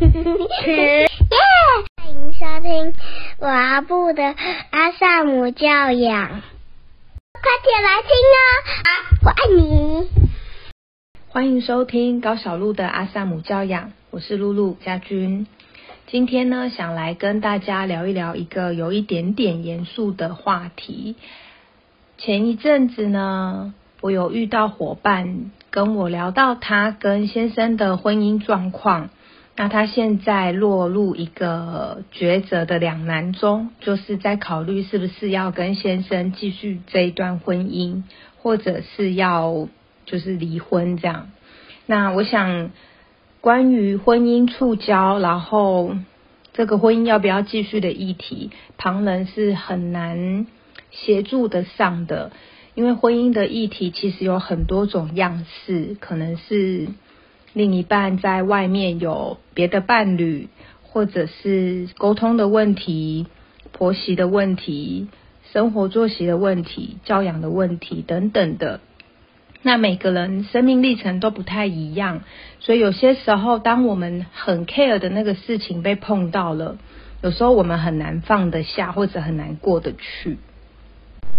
耶！欢迎收听我阿布的阿萨姆教养，快点来听哦！啊，我爱你。欢迎收听高小鹿的阿萨姆教养，我是露露家君。今天呢，想来跟大家聊一聊一个有一点点严肃的话题。前一阵子呢，我有遇到伙伴跟我聊到他跟先生的婚姻状况，那他现在落入一个抉择的两难中，就是在考虑是不是要跟先生继续这一段婚姻，或者是要就是离婚这样。那我想。关于婚姻触礁，然后这个婚姻要不要继续的议题，旁人是很难协助的上的，因为婚姻的议题其实有很多种样式，可能是另一半在外面有别的伴侣，或者是沟通的问题、婆媳的问题、生活作息的问题、教养的问题等等的。那每个人生命历程都不太一样，所以有些时候，当我们很 care 的那个事情被碰到了，有时候我们很难放得下，或者很难过得去。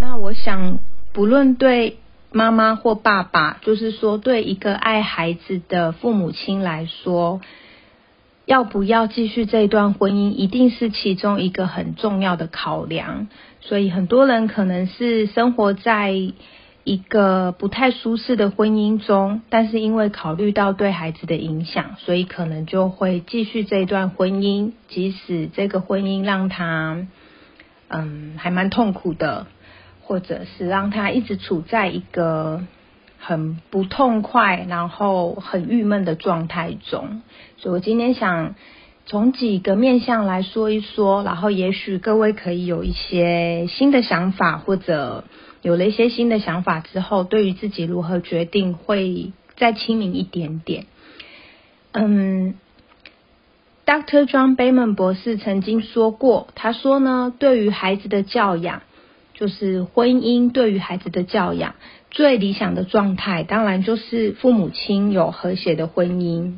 那我想，不论对妈妈或爸爸，就是说对一个爱孩子的父母亲来说，要不要继续这段婚姻，一定是其中一个很重要的考量。所以很多人可能是生活在。一个不太舒适的婚姻中，但是因为考虑到对孩子的影响，所以可能就会继续这段婚姻，即使这个婚姻让他嗯还蛮痛苦的，或者是让他一直处在一个很不痛快，然后很郁闷的状态中。所以我今天想从几个面向来说一说，然后也许各位可以有一些新的想法，或者。有了一些新的想法之后，对于自己如何决定会再清明一点点。嗯，Dr. John Bayman 博士曾经说过，他说呢，对于孩子的教养，就是婚姻对于孩子的教养最理想的状态，当然就是父母亲有和谐的婚姻。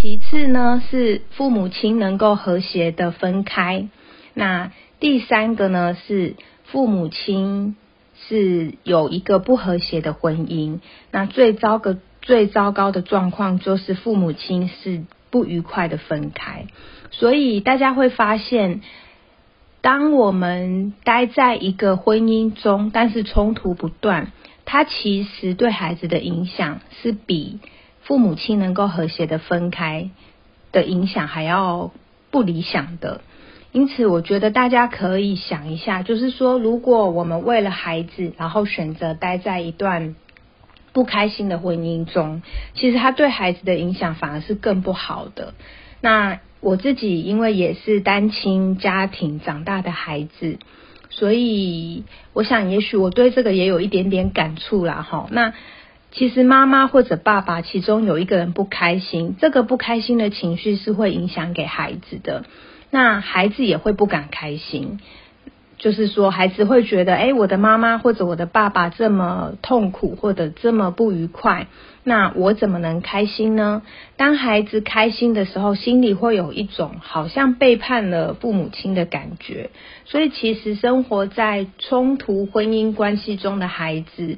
其次呢，是父母亲能够和谐的分开。那第三个呢，是父母亲。是有一个不和谐的婚姻，那最糟个最糟糕的状况就是父母亲是不愉快的分开，所以大家会发现，当我们待在一个婚姻中，但是冲突不断，它其实对孩子的影响是比父母亲能够和谐的分开的影响还要不理想的。因此，我觉得大家可以想一下，就是说，如果我们为了孩子，然后选择待在一段不开心的婚姻中，其实他对孩子的影响反而是更不好的。那我自己因为也是单亲家庭长大的孩子，所以我想，也许我对这个也有一点点感触啦。哈，那其实妈妈或者爸爸其中有一个人不开心，这个不开心的情绪是会影响给孩子的。那孩子也会不敢开心，就是说，孩子会觉得，哎，我的妈妈或者我的爸爸这么痛苦或者这么不愉快，那我怎么能开心呢？当孩子开心的时候，心里会有一种好像背叛了父母亲的感觉。所以，其实生活在冲突婚姻关系中的孩子，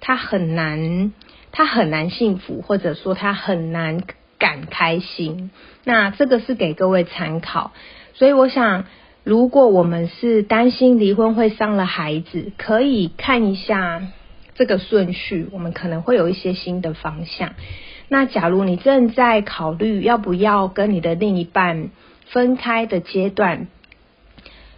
他很难，他很难幸福，或者说他很难。敢开心，那这个是给各位参考。所以我想，如果我们是担心离婚会伤了孩子，可以看一下这个顺序，我们可能会有一些新的方向。那假如你正在考虑要不要跟你的另一半分开的阶段，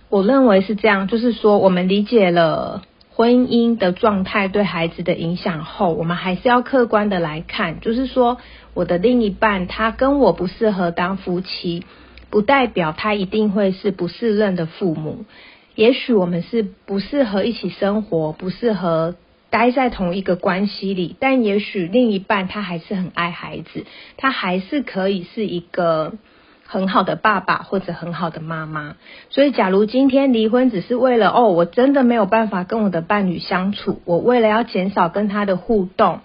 我认为是这样，就是说我们理解了。婚姻的状态对孩子的影响后，我们还是要客观的来看，就是说，我的另一半他跟我不适合当夫妻，不代表他一定会是不适任的父母。也许我们是不适合一起生活，不适合待在同一个关系里，但也许另一半他还是很爱孩子，他还是可以是一个。很好的爸爸或者很好的妈妈，所以假如今天离婚只是为了哦，我真的没有办法跟我的伴侣相处，我为了要减少跟他的互动，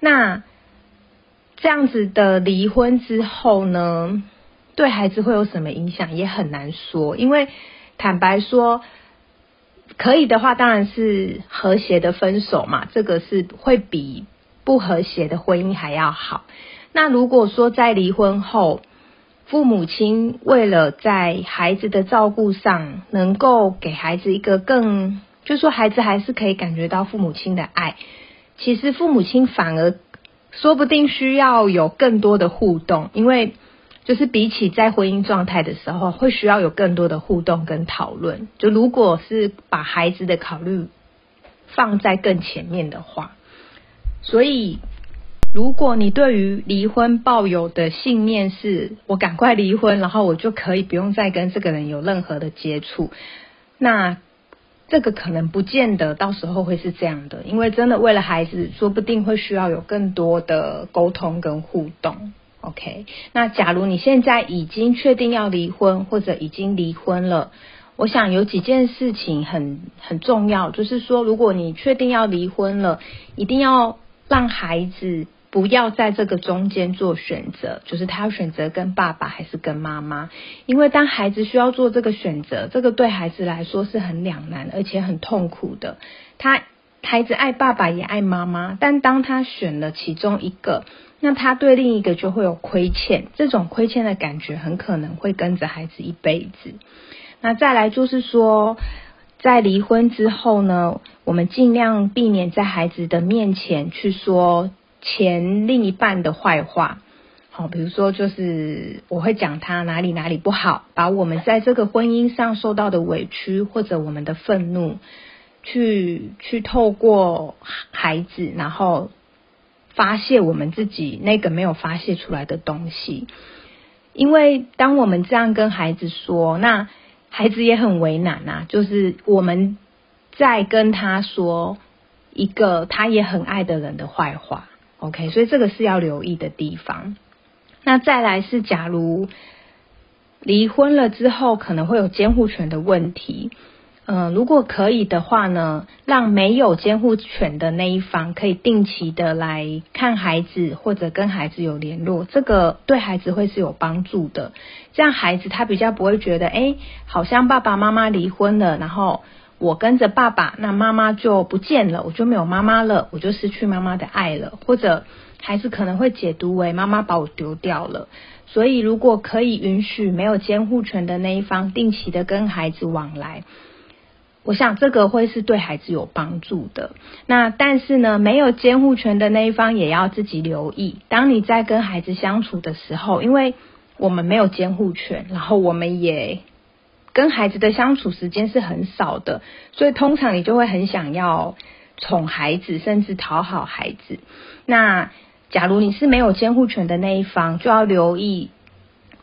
那这样子的离婚之后呢，对孩子会有什么影响也很难说，因为坦白说，可以的话当然是和谐的分手嘛，这个是会比不和谐的婚姻还要好。那如果说在离婚后，父母亲为了在孩子的照顾上能够给孩子一个更，就说孩子还是可以感觉到父母亲的爱，其实父母亲反而说不定需要有更多的互动，因为。就是比起在婚姻状态的时候，会需要有更多的互动跟讨论。就如果是把孩子的考虑放在更前面的话，所以如果你对于离婚抱有的信念是我赶快离婚，然后我就可以不用再跟这个人有任何的接触，那这个可能不见得到时候会是这样的，因为真的为了孩子，说不定会需要有更多的沟通跟互动。OK，那假如你现在已经确定要离婚，或者已经离婚了，我想有几件事情很很重要，就是说，如果你确定要离婚了，一定要让孩子不要在这个中间做选择，就是他要选择跟爸爸还是跟妈妈，因为当孩子需要做这个选择，这个对孩子来说是很两难，而且很痛苦的。他孩子爱爸爸也爱妈妈，但当他选了其中一个。那他对另一个就会有亏欠，这种亏欠的感觉很可能会跟着孩子一辈子。那再来就是说，在离婚之后呢，我们尽量避免在孩子的面前去说前另一半的坏话。好，比如说就是我会讲他哪里哪里不好，把我们在这个婚姻上受到的委屈或者我们的愤怒，去去透过孩子，然后。发泄我们自己那个没有发泄出来的东西，因为当我们这样跟孩子说，那孩子也很为难呐。就是我们在跟他说一个他也很爱的人的坏话，OK，所以这个是要留意的地方。那再来是，假如离婚了之后，可能会有监护权的问题。嗯，如果可以的话呢，让没有监护权的那一方可以定期的来看孩子，或者跟孩子有联络，这个对孩子会是有帮助的。这样孩子他比较不会觉得，哎，好像爸爸妈妈离婚了，然后我跟着爸爸，那妈妈就不见了，我就没有妈妈了，我就失去妈妈的爱了，或者孩子可能会解读为妈妈把我丢掉了。所以如果可以允许没有监护权的那一方定期的跟孩子往来。我想这个会是对孩子有帮助的。那但是呢，没有监护权的那一方也要自己留意。当你在跟孩子相处的时候，因为我们没有监护权，然后我们也跟孩子的相处时间是很少的，所以通常你就会很想要宠孩子，甚至讨好孩子。那假如你是没有监护权的那一方，就要留意。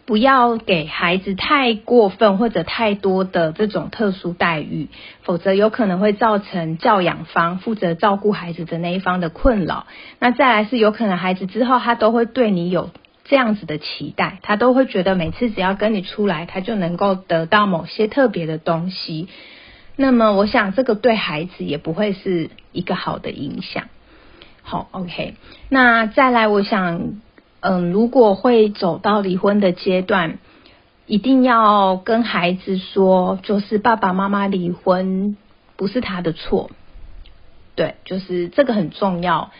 不要给孩子太过分或者太多的这种特殊待遇，否则有可能会造成教养方负责照顾孩子的那一方的困扰。那再来是有可能孩子之后他都会对你有这样子的期待，他都会觉得每次只要跟你出来，他就能够得到某些特别的东西。那么我想这个对孩子也不会是一个好的影响。好，OK，那再来我想。嗯，如果会走到离婚的阶段，一定要跟孩子说，就是爸爸妈妈离婚不是他的错，对，就是这个很重要。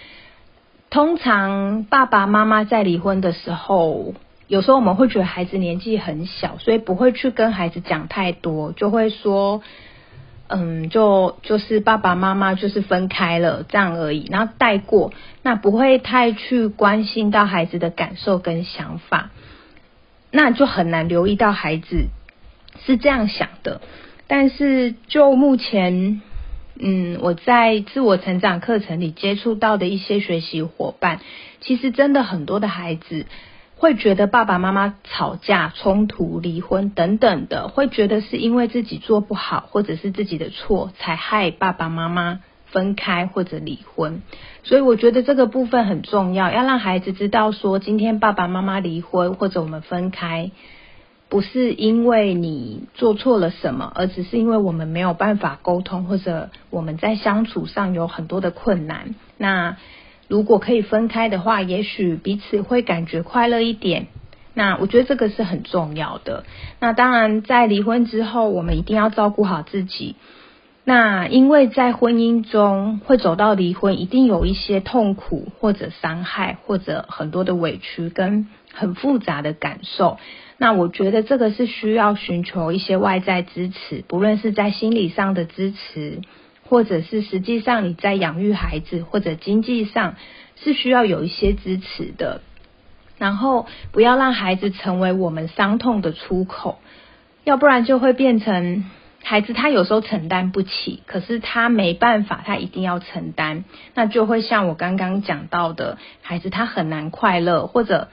通常爸爸妈妈在离婚的时候，有时候我们会觉得孩子年纪很小，所以不会去跟孩子讲太多，就会说。嗯，就就是爸爸妈妈就是分开了这样而已，然后带过，那不会太去关心到孩子的感受跟想法，那就很难留意到孩子是这样想的。但是就目前，嗯，我在自我成长课程里接触到的一些学习伙伴，其实真的很多的孩子。会觉得爸爸妈妈吵架、冲突、离婚等等的，会觉得是因为自己做不好，或者是自己的错，才害爸爸妈妈分开或者离婚。所以我觉得这个部分很重要，要让孩子知道说，今天爸爸妈妈离婚或者我们分开，不是因为你做错了什么，而只是因为我们没有办法沟通，或者我们在相处上有很多的困难。那如果可以分开的话，也许彼此会感觉快乐一点。那我觉得这个是很重要的。那当然，在离婚之后，我们一定要照顾好自己。那因为在婚姻中会走到离婚，一定有一些痛苦或者伤害，或者很多的委屈跟很复杂的感受。那我觉得这个是需要寻求一些外在支持，不论是在心理上的支持，或者是实际上你在养育孩子或者经济上是需要有一些支持的。然后不要让孩子成为我们伤痛的出口，要不然就会变成。孩子他有时候承担不起，可是他没办法，他一定要承担，那就会像我刚刚讲到的，孩子他很难快乐，或者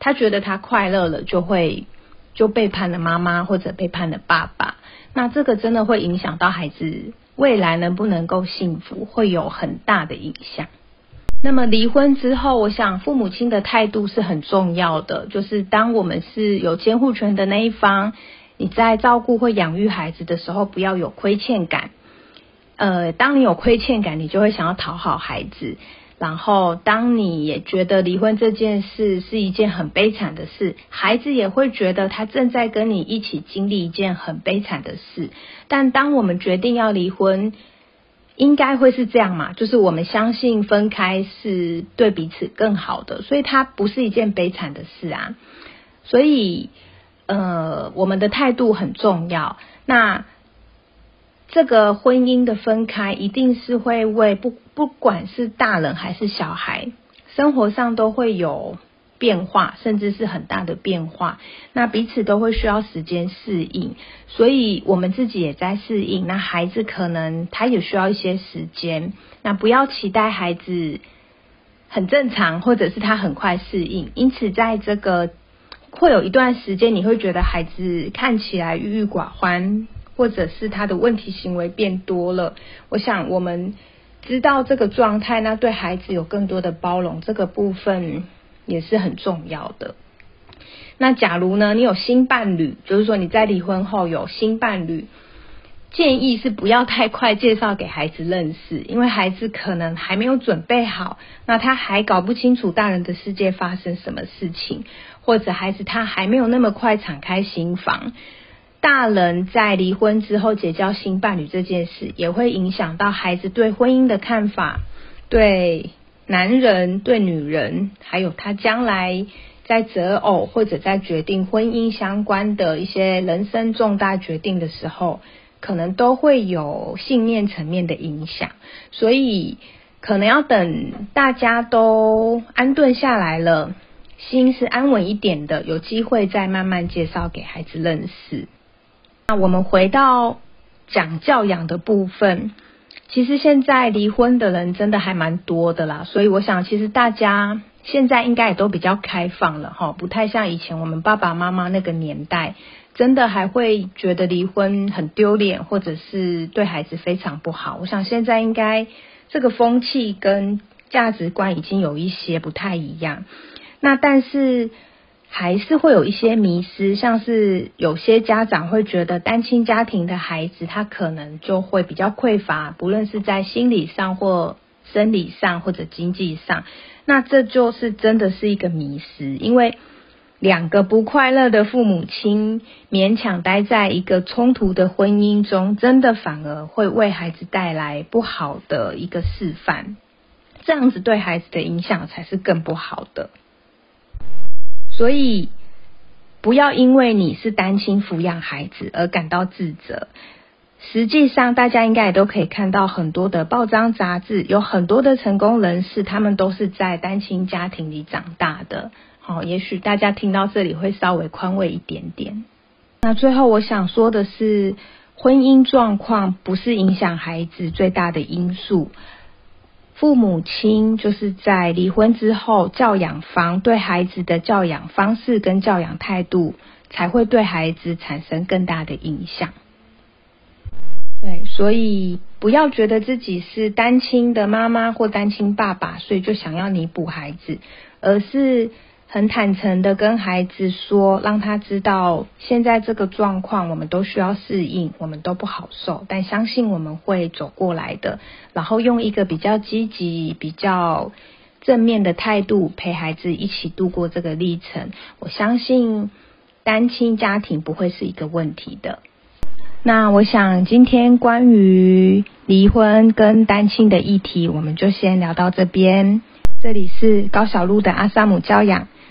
他觉得他快乐了，就会就背叛了妈妈或者背叛了爸爸，那这个真的会影响到孩子未来能不能够幸福，会有很大的影响。那么离婚之后，我想父母亲的态度是很重要的，就是当我们是有监护权的那一方。你在照顾或养育孩子的时候，不要有亏欠感。呃，当你有亏欠感，你就会想要讨好孩子。然后，当你也觉得离婚这件事是一件很悲惨的事，孩子也会觉得他正在跟你一起经历一件很悲惨的事。但当我们决定要离婚，应该会是这样嘛？就是我们相信分开是对彼此更好的，所以它不是一件悲惨的事啊。所以。呃，我们的态度很重要。那这个婚姻的分开，一定是会为不不管是大人还是小孩，生活上都会有变化，甚至是很大的变化。那彼此都会需要时间适应，所以我们自己也在适应。那孩子可能他也需要一些时间。那不要期待孩子很正常，或者是他很快适应。因此，在这个会有一段时间，你会觉得孩子看起来郁郁寡欢，或者是他的问题行为变多了。我想我们知道这个状态，那对孩子有更多的包容，这个部分也是很重要的。那假如呢，你有新伴侣，就是说你在离婚后有新伴侣，建议是不要太快介绍给孩子认识，因为孩子可能还没有准备好，那他还搞不清楚大人的世界发生什么事情。或者孩子他还没有那么快敞开心房，大人在离婚之后结交新伴侣这件事，也会影响到孩子对婚姻的看法，对男人、对女人，还有他将来在择偶或者在决定婚姻相关的一些人生重大决定的时候，可能都会有信念层面的影响，所以可能要等大家都安顿下来了。心是安稳一点的，有机会再慢慢介绍给孩子认识。那我们回到讲教养的部分，其实现在离婚的人真的还蛮多的啦，所以我想其实大家现在应该也都比较开放了哈，不太像以前我们爸爸妈妈那个年代，真的还会觉得离婚很丢脸，或者是对孩子非常不好。我想现在应该这个风气跟价值观已经有一些不太一样。那但是还是会有一些迷失，像是有些家长会觉得单亲家庭的孩子他可能就会比较匮乏，不论是在心理上或生理上或者经济上，那这就是真的是一个迷失，因为两个不快乐的父母亲勉强待在一个冲突的婚姻中，真的反而会为孩子带来不好的一个示范，这样子对孩子的影响才是更不好的。所以，不要因为你是单亲抚养孩子而感到自责。实际上，大家应该也都可以看到很多的报章杂志，有很多的成功人士，他们都是在单亲家庭里长大的。好，也许大家听到这里会稍微宽慰一点点。那最后，我想说的是，婚姻状况不是影响孩子最大的因素。父母亲就是在离婚之后，教养方对孩子的教养方式跟教养态度，才会对孩子产生更大的影响。对，所以不要觉得自己是单亲的妈妈或单亲爸爸，所以就想要弥补孩子，而是。很坦诚的跟孩子说，让他知道现在这个状况，我们都需要适应，我们都不好受，但相信我们会走过来的。然后用一个比较积极、比较正面的态度陪孩子一起度过这个历程，我相信单亲家庭不会是一个问题的。那我想今天关于离婚跟单亲的议题，我们就先聊到这边。这里是高小璐的阿萨姆教养，